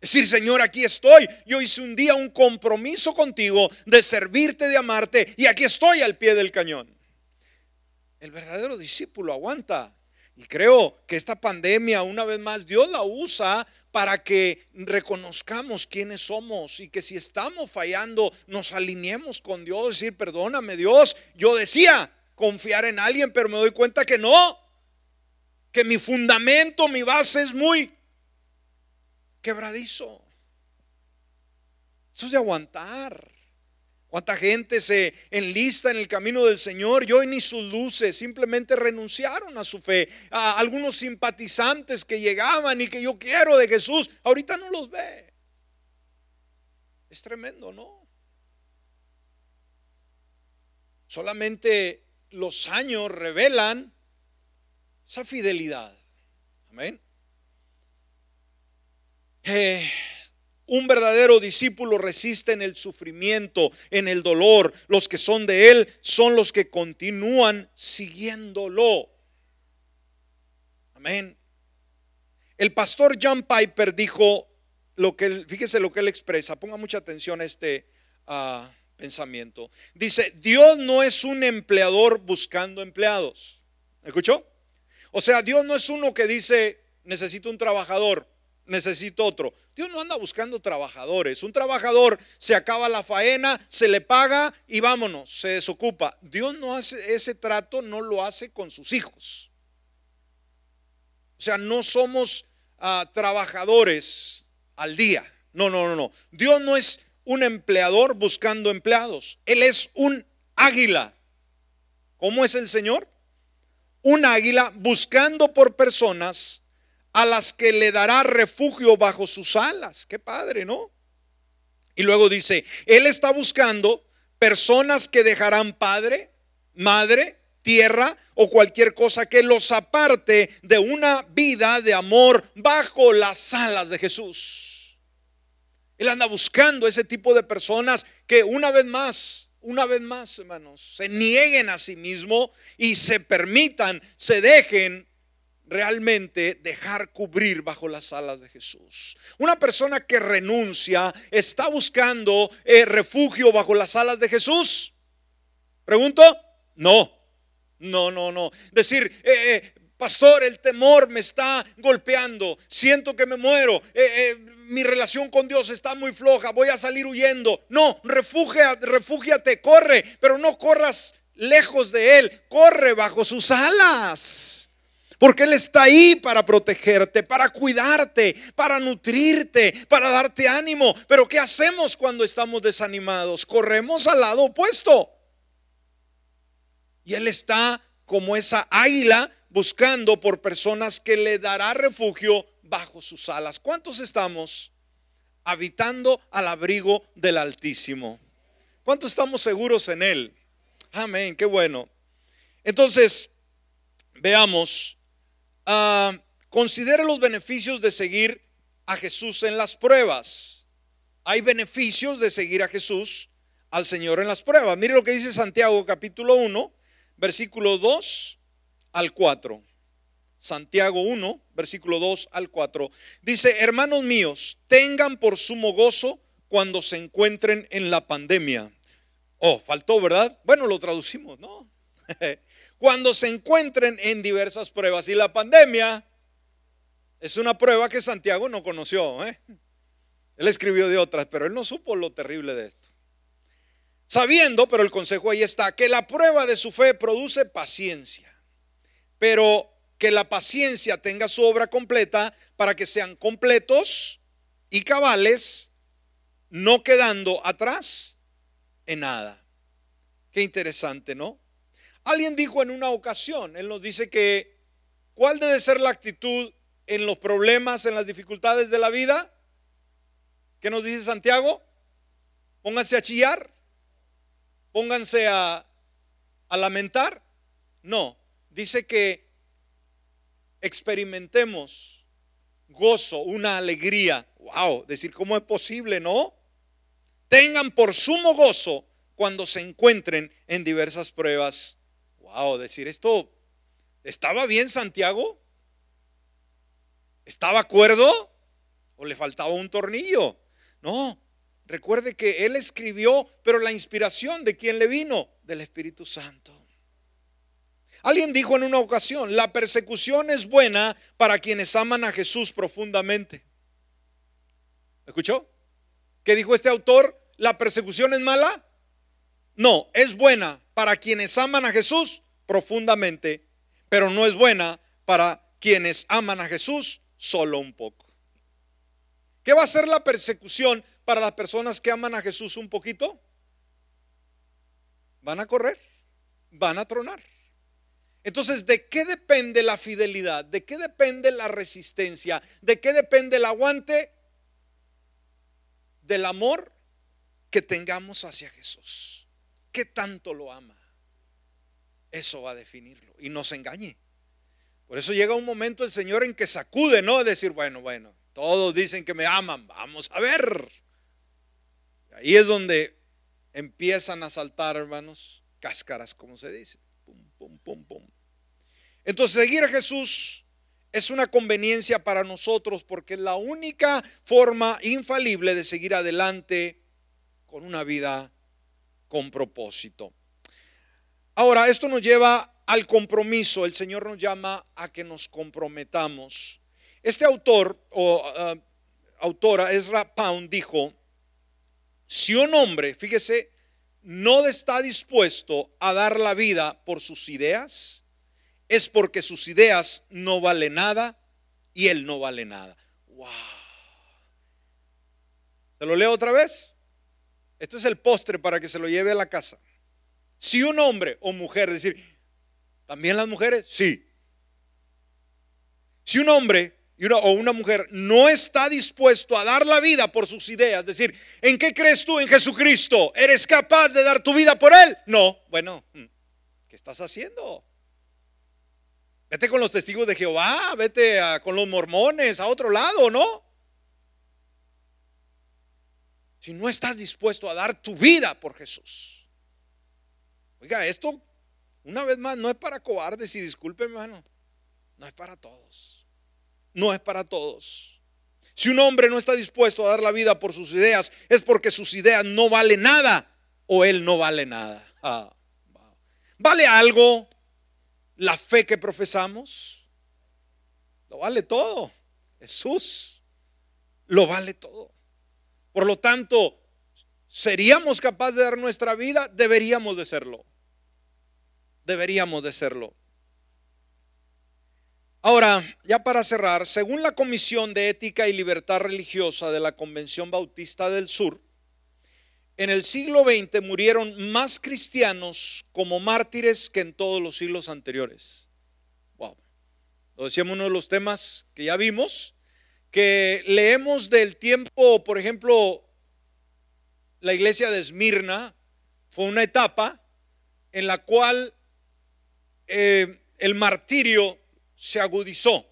Decir, Señor, aquí estoy. Yo hice un día un compromiso contigo de servirte, de amarte, y aquí estoy al pie del cañón. El verdadero discípulo aguanta. Y creo que esta pandemia, una vez más, Dios la usa para que reconozcamos quiénes somos y que si estamos fallando, nos alineemos con Dios, decir, perdóname Dios, yo decía confiar en alguien, pero me doy cuenta que no, que mi fundamento, mi base es muy quebradizo. Eso es de aguantar. ¿Cuánta gente se enlista en el camino del Señor y hoy ni sus luces simplemente renunciaron a su fe? A algunos simpatizantes que llegaban y que yo quiero de Jesús, ahorita no los ve. Es tremendo, ¿no? Solamente los años revelan esa fidelidad. Amén. Eh, un verdadero discípulo resiste en el sufrimiento, en el dolor. Los que son de Él son los que continúan siguiéndolo. Amén. El pastor John Piper dijo lo que, fíjese lo que él expresa, ponga mucha atención a este ah, pensamiento. Dice, Dios no es un empleador buscando empleados. ¿Escuchó? O sea, Dios no es uno que dice, necesito un trabajador necesito otro. Dios no anda buscando trabajadores. Un trabajador se acaba la faena, se le paga y vámonos, se desocupa. Dios no hace ese trato, no lo hace con sus hijos. O sea, no somos ah, trabajadores al día. No, no, no, no. Dios no es un empleador buscando empleados. Él es un águila. ¿Cómo es el Señor? Un águila buscando por personas a las que le dará refugio bajo sus alas. Qué padre, ¿no? Y luego dice, Él está buscando personas que dejarán padre, madre, tierra o cualquier cosa que los aparte de una vida de amor bajo las alas de Jesús. Él anda buscando ese tipo de personas que una vez más, una vez más, hermanos, se nieguen a sí mismo y se permitan, se dejen realmente dejar cubrir bajo las alas de Jesús. Una persona que renuncia está buscando eh, refugio bajo las alas de Jesús. Pregunto, no, no, no, no. Decir, eh, eh, pastor, el temor me está golpeando, siento que me muero, mi relación con Dios está muy floja, voy a salir huyendo. No, refúgiate, refúgiate, corre, pero no corras lejos de Él, corre bajo sus alas. Porque Él está ahí para protegerte, para cuidarte, para nutrirte, para darte ánimo. Pero ¿qué hacemos cuando estamos desanimados? Corremos al lado opuesto. Y Él está como esa águila buscando por personas que le dará refugio bajo sus alas. ¿Cuántos estamos habitando al abrigo del Altísimo? ¿Cuántos estamos seguros en Él? Amén, qué bueno. Entonces, veamos Ah, considere los beneficios de seguir a Jesús en las pruebas. Hay beneficios de seguir a Jesús, al Señor en las pruebas. Mire lo que dice Santiago capítulo 1, versículo 2 al 4. Santiago 1, versículo 2 al 4. Dice, hermanos míos, tengan por sumo gozo cuando se encuentren en la pandemia. Oh, faltó, ¿verdad? Bueno, lo traducimos, ¿no? cuando se encuentren en diversas pruebas. Y la pandemia es una prueba que Santiago no conoció. ¿eh? Él escribió de otras, pero él no supo lo terrible de esto. Sabiendo, pero el consejo ahí está, que la prueba de su fe produce paciencia, pero que la paciencia tenga su obra completa para que sean completos y cabales, no quedando atrás en nada. Qué interesante, ¿no? Alguien dijo en una ocasión, él nos dice que, ¿cuál debe ser la actitud en los problemas, en las dificultades de la vida? ¿Qué nos dice Santiago? Pónganse a chillar, pónganse a, lamentar. No, dice que experimentemos gozo, una alegría. Wow, decir, ¿cómo es posible, no? Tengan por sumo gozo cuando se encuentren en diversas pruebas. Wow, decir esto, ¿estaba bien Santiago? ¿Estaba acuerdo? ¿O le faltaba un tornillo? No, recuerde que él escribió, pero la inspiración de quién le vino? Del Espíritu Santo. Alguien dijo en una ocasión, la persecución es buena para quienes aman a Jesús profundamente. ¿Escuchó? ¿Qué dijo este autor? ¿La persecución es mala? No, es buena para quienes aman a Jesús profundamente, pero no es buena para quienes aman a Jesús solo un poco. ¿Qué va a ser la persecución para las personas que aman a Jesús un poquito? Van a correr, van a tronar. Entonces, ¿de qué depende la fidelidad? ¿De qué depende la resistencia? ¿De qué depende el aguante? Del amor que tengamos hacia Jesús. ¿Qué tanto lo ama? Eso va a definirlo. Y no se engañe. Por eso llega un momento el Señor en que sacude, ¿no? Decir, bueno, bueno, todos dicen que me aman, vamos a ver. Ahí es donde empiezan a saltar, hermanos, cáscaras, como se dice. Entonces, seguir a Jesús es una conveniencia para nosotros porque es la única forma infalible de seguir adelante con una vida con propósito. Ahora, esto nos lleva al compromiso. El Señor nos llama a que nos comprometamos. Este autor o uh, autora, Ezra Pound, dijo, si un hombre, fíjese, no está dispuesto a dar la vida por sus ideas, es porque sus ideas no valen nada y él no vale nada. Wow. ¿Se lo leo otra vez? Esto es el postre para que se lo lleve a la casa. Si un hombre o mujer, decir, ¿también las mujeres? Sí. Si un hombre o una mujer no está dispuesto a dar la vida por sus ideas, decir, ¿en qué crees tú en Jesucristo? ¿Eres capaz de dar tu vida por Él? No, bueno, mm, ¿qué estás haciendo? Vete con los testigos de Jehová, vete con los mormones a otro lado, ¿no? Si no estás dispuesto a dar tu vida por Jesús. Oiga, esto, una vez más, no es para cobardes y disculpe, hermano, no es para todos no es para todos. Si un hombre no está dispuesto a dar la vida por sus ideas, es porque sus ideas no valen nada o él no vale nada. Ah, ¿Vale algo la fe que profesamos? Lo vale todo. Jesús lo vale todo. Por lo tanto, ¿seríamos capaces de dar nuestra vida? Deberíamos de serlo. Deberíamos de serlo. Ahora, ya para cerrar, según la Comisión de Ética y Libertad Religiosa de la Convención Bautista del Sur, en el siglo XX murieron más cristianos como mártires que en todos los siglos anteriores. Wow. Lo decíamos uno de los temas que ya vimos, que leemos del tiempo, por ejemplo, la iglesia de Esmirna fue una etapa en la cual eh, el martirio se agudizó.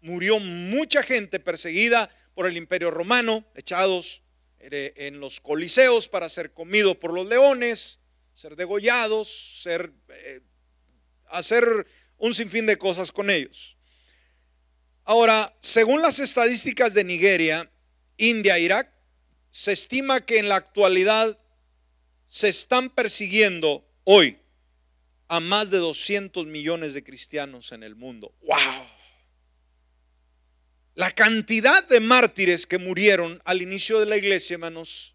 Murió mucha gente perseguida por el imperio romano, echados eh, en los coliseos para ser comidos por los leones, ser degollados, ser, eh, hacer un sinfín de cosas con ellos. Ahora, según las estadísticas de Nigeria, India, Irak, se estima que en la actualidad se están persiguiendo hoy a más de 200 millones de cristianos en el mundo. ¡Wow! La cantidad de mártires que murieron al inicio de la iglesia, hermanos,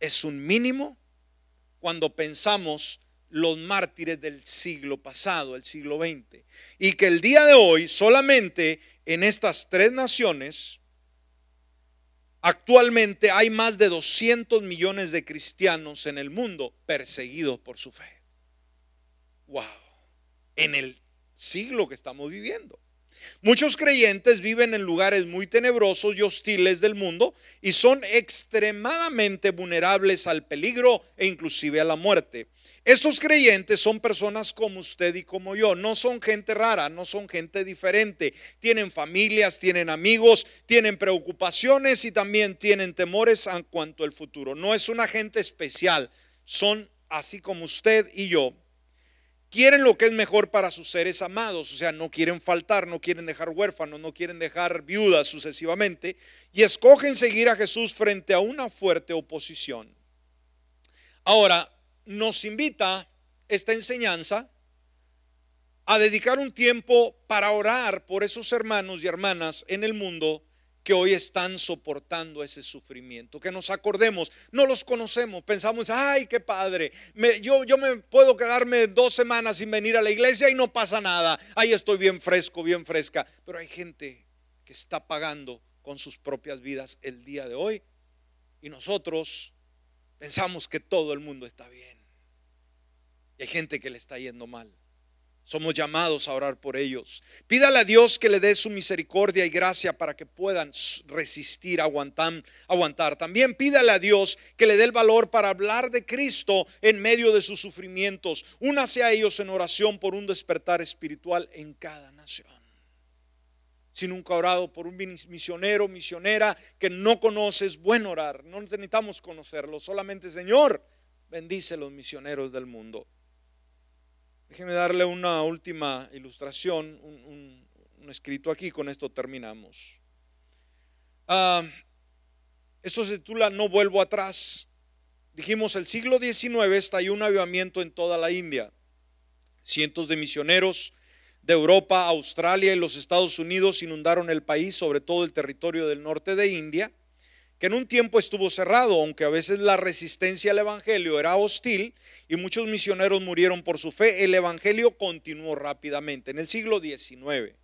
es un mínimo cuando pensamos los mártires del siglo pasado, el siglo XX. Y que el día de hoy solamente en estas tres naciones, actualmente hay más de 200 millones de cristianos en el mundo perseguidos por su fe. Wow. En el siglo que estamos viviendo. Muchos creyentes viven en lugares muy tenebrosos y hostiles del mundo y son extremadamente vulnerables al peligro e inclusive a la muerte. Estos creyentes son personas como usted y como yo, no son gente rara, no son gente diferente. Tienen familias, tienen amigos, tienen preocupaciones y también tienen temores en cuanto al futuro. No es una gente especial, son así como usted y yo, quieren lo que es mejor para sus seres amados, o sea, no quieren faltar, no quieren dejar huérfanos, no quieren dejar viudas sucesivamente, y escogen seguir a Jesús frente a una fuerte oposición. Ahora, nos invita esta enseñanza a dedicar un tiempo para orar por esos hermanos y hermanas en el mundo que hoy están soportando ese sufrimiento. Que nos acordemos, no los conocemos, pensamos, ay, qué padre, yo, yo me puedo quedarme dos semanas sin venir a la iglesia y no pasa nada, ahí estoy bien fresco, bien fresca, pero hay gente que está pagando con sus propias vidas el día de hoy y nosotros pensamos que todo el mundo está bien. Y hay gente que le está yendo mal. Somos llamados a orar por ellos. Pídale a Dios que le dé su misericordia y gracia para que puedan resistir, aguantar, aguantar. También pídale a Dios que le dé el valor para hablar de Cristo en medio de sus sufrimientos. Únase a ellos en oración por un despertar espiritual en cada nación. Si nunca ha orado por un misionero, misionera que no conoces, bueno orar. No necesitamos conocerlo. Solamente, Señor, bendice a los misioneros del mundo. Déjeme darle una última ilustración, un, escrito aquí, con esto terminamos. Ah, esto se titula No vuelvo atrás. Dijimos, el siglo XIX estalló un avivamiento en toda la India. Cientos de misioneros de Europa, Australia y los Estados Unidos inundaron el país, sobre todo el territorio del norte de India que en un tiempo estuvo cerrado, aunque a veces la resistencia al Evangelio era hostil y muchos misioneros murieron por su fe, el Evangelio continuó rápidamente en el siglo XIX.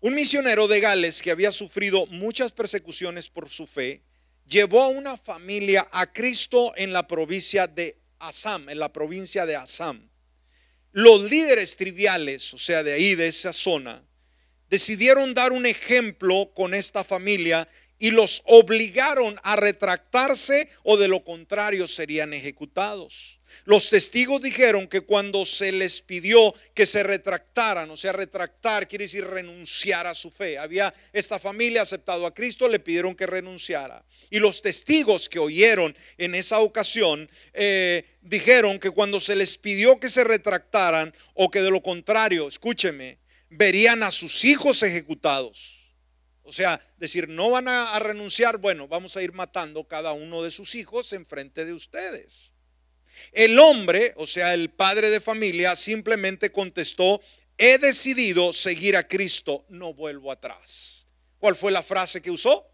Un misionero de Gales que había sufrido muchas persecuciones por su fe, llevó a una familia a Cristo en la provincia de Assam, en la provincia de Assam. Los líderes triviales, o sea, de ahí, de esa zona, decidieron dar un ejemplo con esta familia y los obligaron a retractarse o de lo contrario serían ejecutados. Los testigos dijeron que cuando se les pidió que se retractaran, o sea, retractar quiere decir renunciar a su fe. Había esta familia aceptado a Cristo, le pidieron que renunciara. Y los testigos que oyeron en esa ocasión eh, dijeron que cuando se les pidió que se retractaran o que de lo contrario, escúcheme, verían a sus hijos ejecutados. O sea, decir, no van a, renunciar, bueno, vamos a ir matando cada uno de sus hijos en frente de ustedes. El hombre, o sea, el padre de familia, simplemente contestó, he decidido seguir a Cristo, no vuelvo atrás. ¿Cuál fue la frase que usó?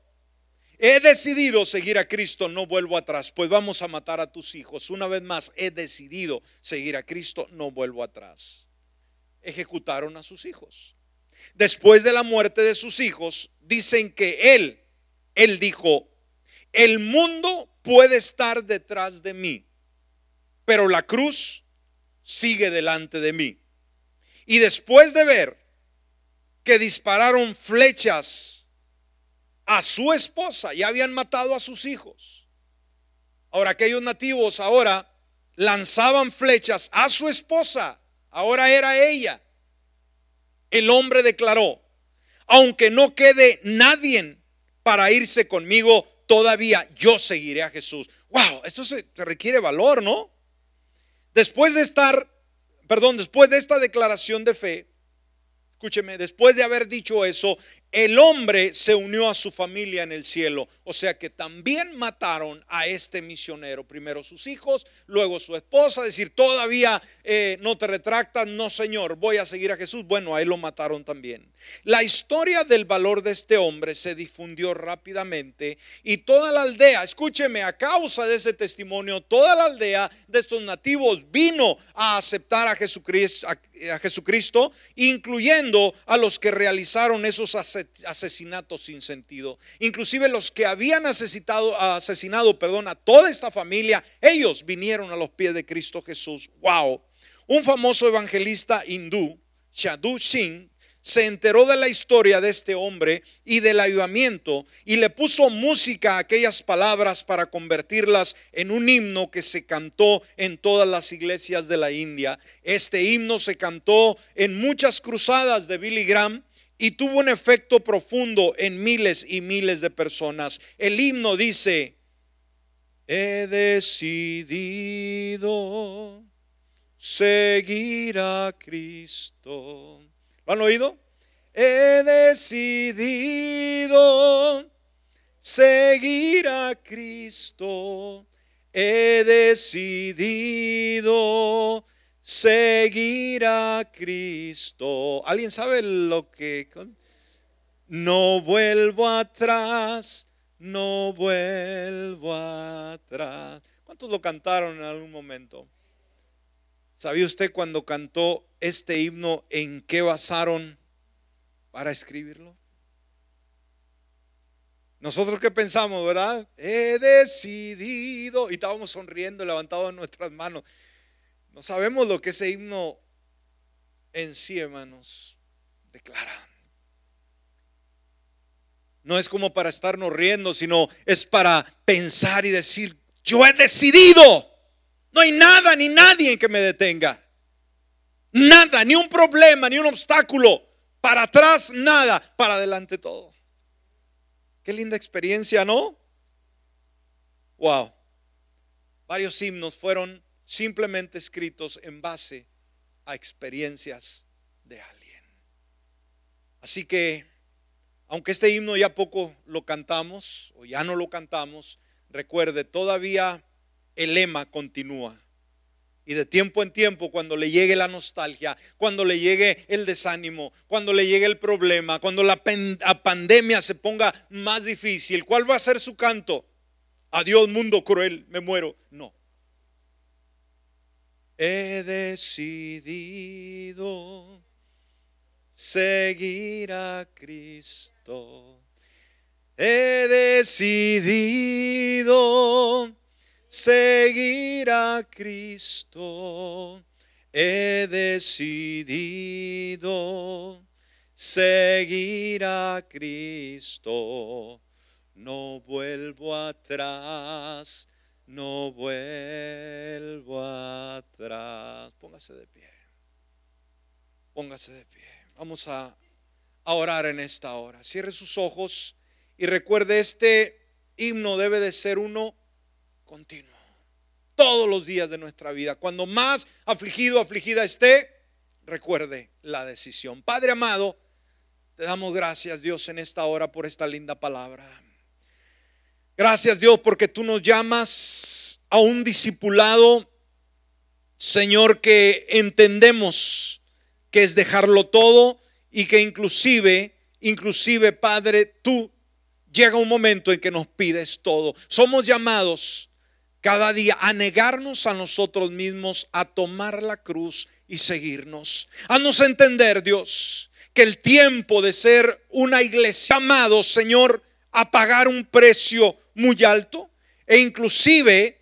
He decidido seguir a Cristo, no vuelvo atrás. Pues vamos a matar a tus hijos. Una vez más, he decidido seguir a Cristo, no vuelvo atrás. Ejecutaron a sus hijos. Después de la muerte de sus hijos, dicen que él, él dijo, el mundo puede estar detrás de mí, pero la cruz sigue delante de mí. Y después de ver que dispararon flechas a su esposa, ya habían matado a sus hijos. Ahora aquellos nativos ahora lanzaban flechas a su esposa, ahora era ella. El hombre declaró, aunque no quede nadie para irse conmigo, todavía yo seguiré a Jesús. Wow, esto se, requiere valor, ¿no? Después de estar, perdón, después de esta declaración de fe, escúcheme, después de haber dicho eso, el hombre se unió a su familia en el cielo. O sea que también mataron a este misionero. Primero sus hijos, luego su esposa. Decir, todavía eh, no te retractas, no Señor, voy a seguir a Jesús. Bueno, ahí lo mataron también. La historia del valor de este hombre se difundió rápidamente y toda la aldea, escúcheme, a causa de ese testimonio, toda la aldea de estos nativos vino a aceptar a Jesucristo, a Jesucristo incluyendo a los que realizaron esos asesinatos asesinatos sin sentido. Inclusive los que habían asesinado, asesinado perdón, a toda esta familia, ellos vinieron a los pies de Cristo Jesús. Wow. Un famoso evangelista hindú, Sadhu Singh, se enteró de la historia de este hombre y del avivamiento y le puso música a aquellas palabras para convertirlas en un himno que se cantó en todas las iglesias de la India. Este himno se cantó en muchas cruzadas de Billy Graham y tuvo un efecto profundo en miles y miles de personas. El himno dice, he decidido seguir a Cristo ¿Lo han oído? He decidido seguir a Cristo. He decidido seguir a Cristo. ¿Alguien sabe lo que... No vuelvo atrás, no vuelvo atrás. ¿Cuántos lo cantaron en algún momento? ¿Sabía usted cuando cantó este himno en qué basaron para escribirlo? Nosotros qué pensamos, ¿verdad? He decidido y estábamos sonriendo, levantados nuestras manos. No sabemos lo que ese himno en sí, hermanos, declara. No es como para estarnos riendo, sino es para pensar y decir, yo he decidido no hay nada ni nadie que me detenga. Nada, ni un problema, ni un obstáculo. Para atrás, nada. Para adelante todo. Qué linda experiencia, ¿no? Wow. Varios himnos fueron simplemente escritos en base a experiencias de alguien. Así que, aunque este himno ya poco lo cantamos o ya no lo cantamos, recuerde, todavía el lema continúa. Y de tiempo en tiempo, cuando le llegue la nostalgia, cuando le llegue el desánimo, cuando le llegue el problema, cuando la, pandemia se ponga más difícil, ¿cuál va a ser su canto? Adiós mundo cruel, me muero. No. He decidido seguir a Cristo. He decidido seguir a Cristo. He decidido seguir a Cristo. No vuelvo atrás, no vuelvo atrás. Póngase de pie. Póngase de pie. Vamos a, orar en esta hora. Cierre sus ojos y recuerde este himno debe de ser uno continuo. Todos los días de nuestra vida. Cuando más afligido, afligida esté, recuerde la decisión. Padre amado, te damos gracias Dios en esta hora por esta linda palabra. Gracias Dios porque tú nos llamas a un discipulado, Señor, que entendemos que es dejarlo todo y que inclusive, inclusive Padre, tú llega un momento en que nos pides todo. Somos llamados cada día a negarnos a nosotros mismos, a tomar la cruz y seguirnos. Haznos entender, Dios, que el tiempo de ser una iglesia, amado Señor, a pagar un precio muy alto e inclusive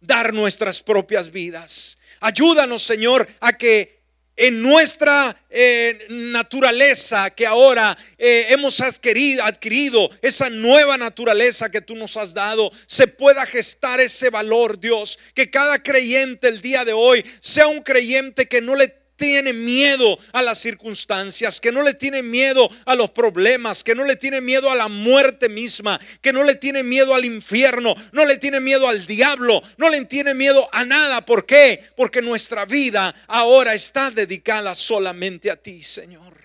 dar nuestras propias vidas. Ayúdanos, Señor, a que en nuestra eh, naturaleza que ahora eh, hemos adquirido, adquirido, esa nueva naturaleza que tú nos has dado, se pueda gestar ese valor, Dios. Que cada creyente el día de hoy sea un creyente que no le tiene miedo a las circunstancias, que no le tiene miedo a los problemas, que no le tiene miedo a la muerte misma, que no le tiene miedo al infierno, no le tiene miedo al diablo, no le tiene miedo a nada. ¿Por qué? Porque nuestra vida ahora está dedicada solamente a ti, Señor.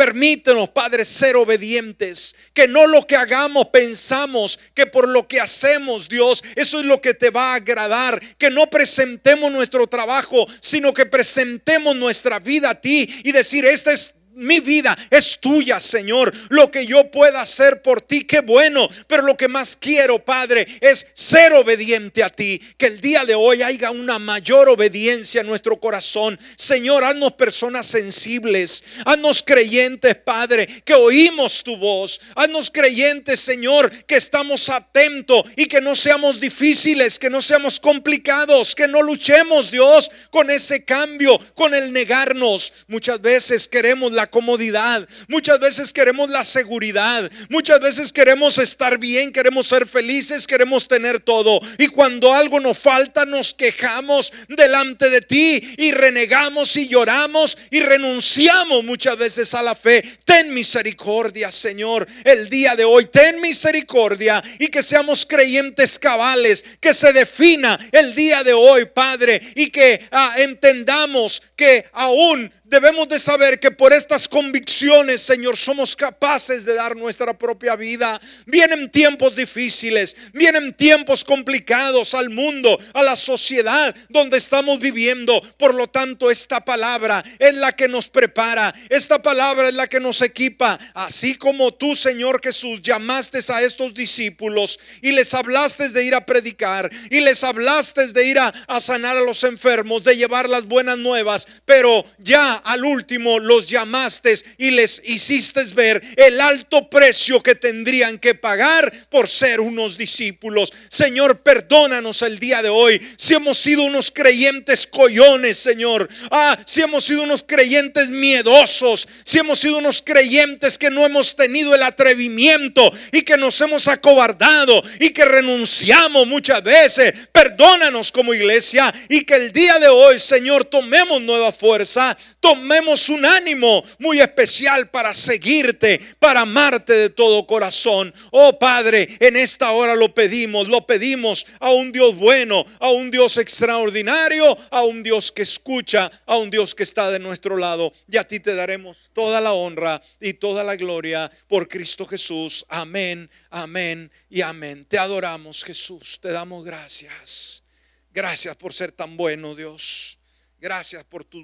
Permítenos, Padre, ser obedientes. Que no lo que hagamos pensamos que por lo que hacemos, Dios, eso es lo que te va a agradar. Que no presentemos nuestro trabajo, sino que presentemos nuestra vida a ti y decir, esta es mi vida es tuya, Señor. Lo que yo pueda hacer por ti, qué bueno. Pero lo que más quiero, Padre, es ser obediente a ti. Que el día de hoy haya una mayor obediencia en nuestro corazón. Señor, haznos personas sensibles. Haznos creyentes, Padre, que oímos tu voz. Haznos creyentes, Señor, que estamos atentos y que no seamos difíciles, que no seamos complicados, que no luchemos, Dios, con ese cambio, con el negarnos. Muchas veces queremos la comodidad, muchas veces queremos la seguridad, muchas veces queremos estar bien, queremos ser felices, queremos tener todo. Y cuando algo nos falta, nos quejamos delante de ti y renegamos y lloramos y renunciamos muchas veces a la fe. Ten misericordia, Señor, el día de hoy. Ten misericordia y que seamos creyentes cabales, que se defina el día de hoy, Padre, y que ah, entendamos que aún debemos de saber que por estas convicciones, Señor, somos capaces de dar nuestra propia vida. Vienen tiempos difíciles, vienen tiempos complicados al mundo, a la sociedad donde estamos viviendo. Por lo tanto, esta palabra es la que nos prepara, esta palabra es la que nos equipa. Así como tú, Señor Jesús, llamaste a estos discípulos y les hablaste de ir a predicar y les hablaste de ir a, a sanar a los enfermos, de llevar las buenas nuevas, pero ya al último los llamaste y les hiciste ver el alto precio que tendrían que pagar por ser unos discípulos. Señor, perdónanos el día de hoy si hemos sido unos creyentes collones, Señor. Ah, si hemos sido unos creyentes miedosos, si hemos sido unos creyentes que no hemos tenido el atrevimiento y que nos hemos acobardado y que renunciamos muchas veces. Perdónanos como iglesia y que el día de hoy, Señor, tomemos nueva fuerza tomemos un ánimo muy especial para seguirte, para amarte de todo corazón. Oh Padre, en esta hora lo pedimos, lo pedimos a un Dios bueno, a un Dios extraordinario, a un Dios que escucha, a un Dios que está de nuestro lado. Y a ti te daremos toda la honra y toda la gloria por Cristo Jesús. Amén, amén y amén. Te adoramos Jesús, te damos gracias. Gracias por ser tan bueno Dios. Gracias por tus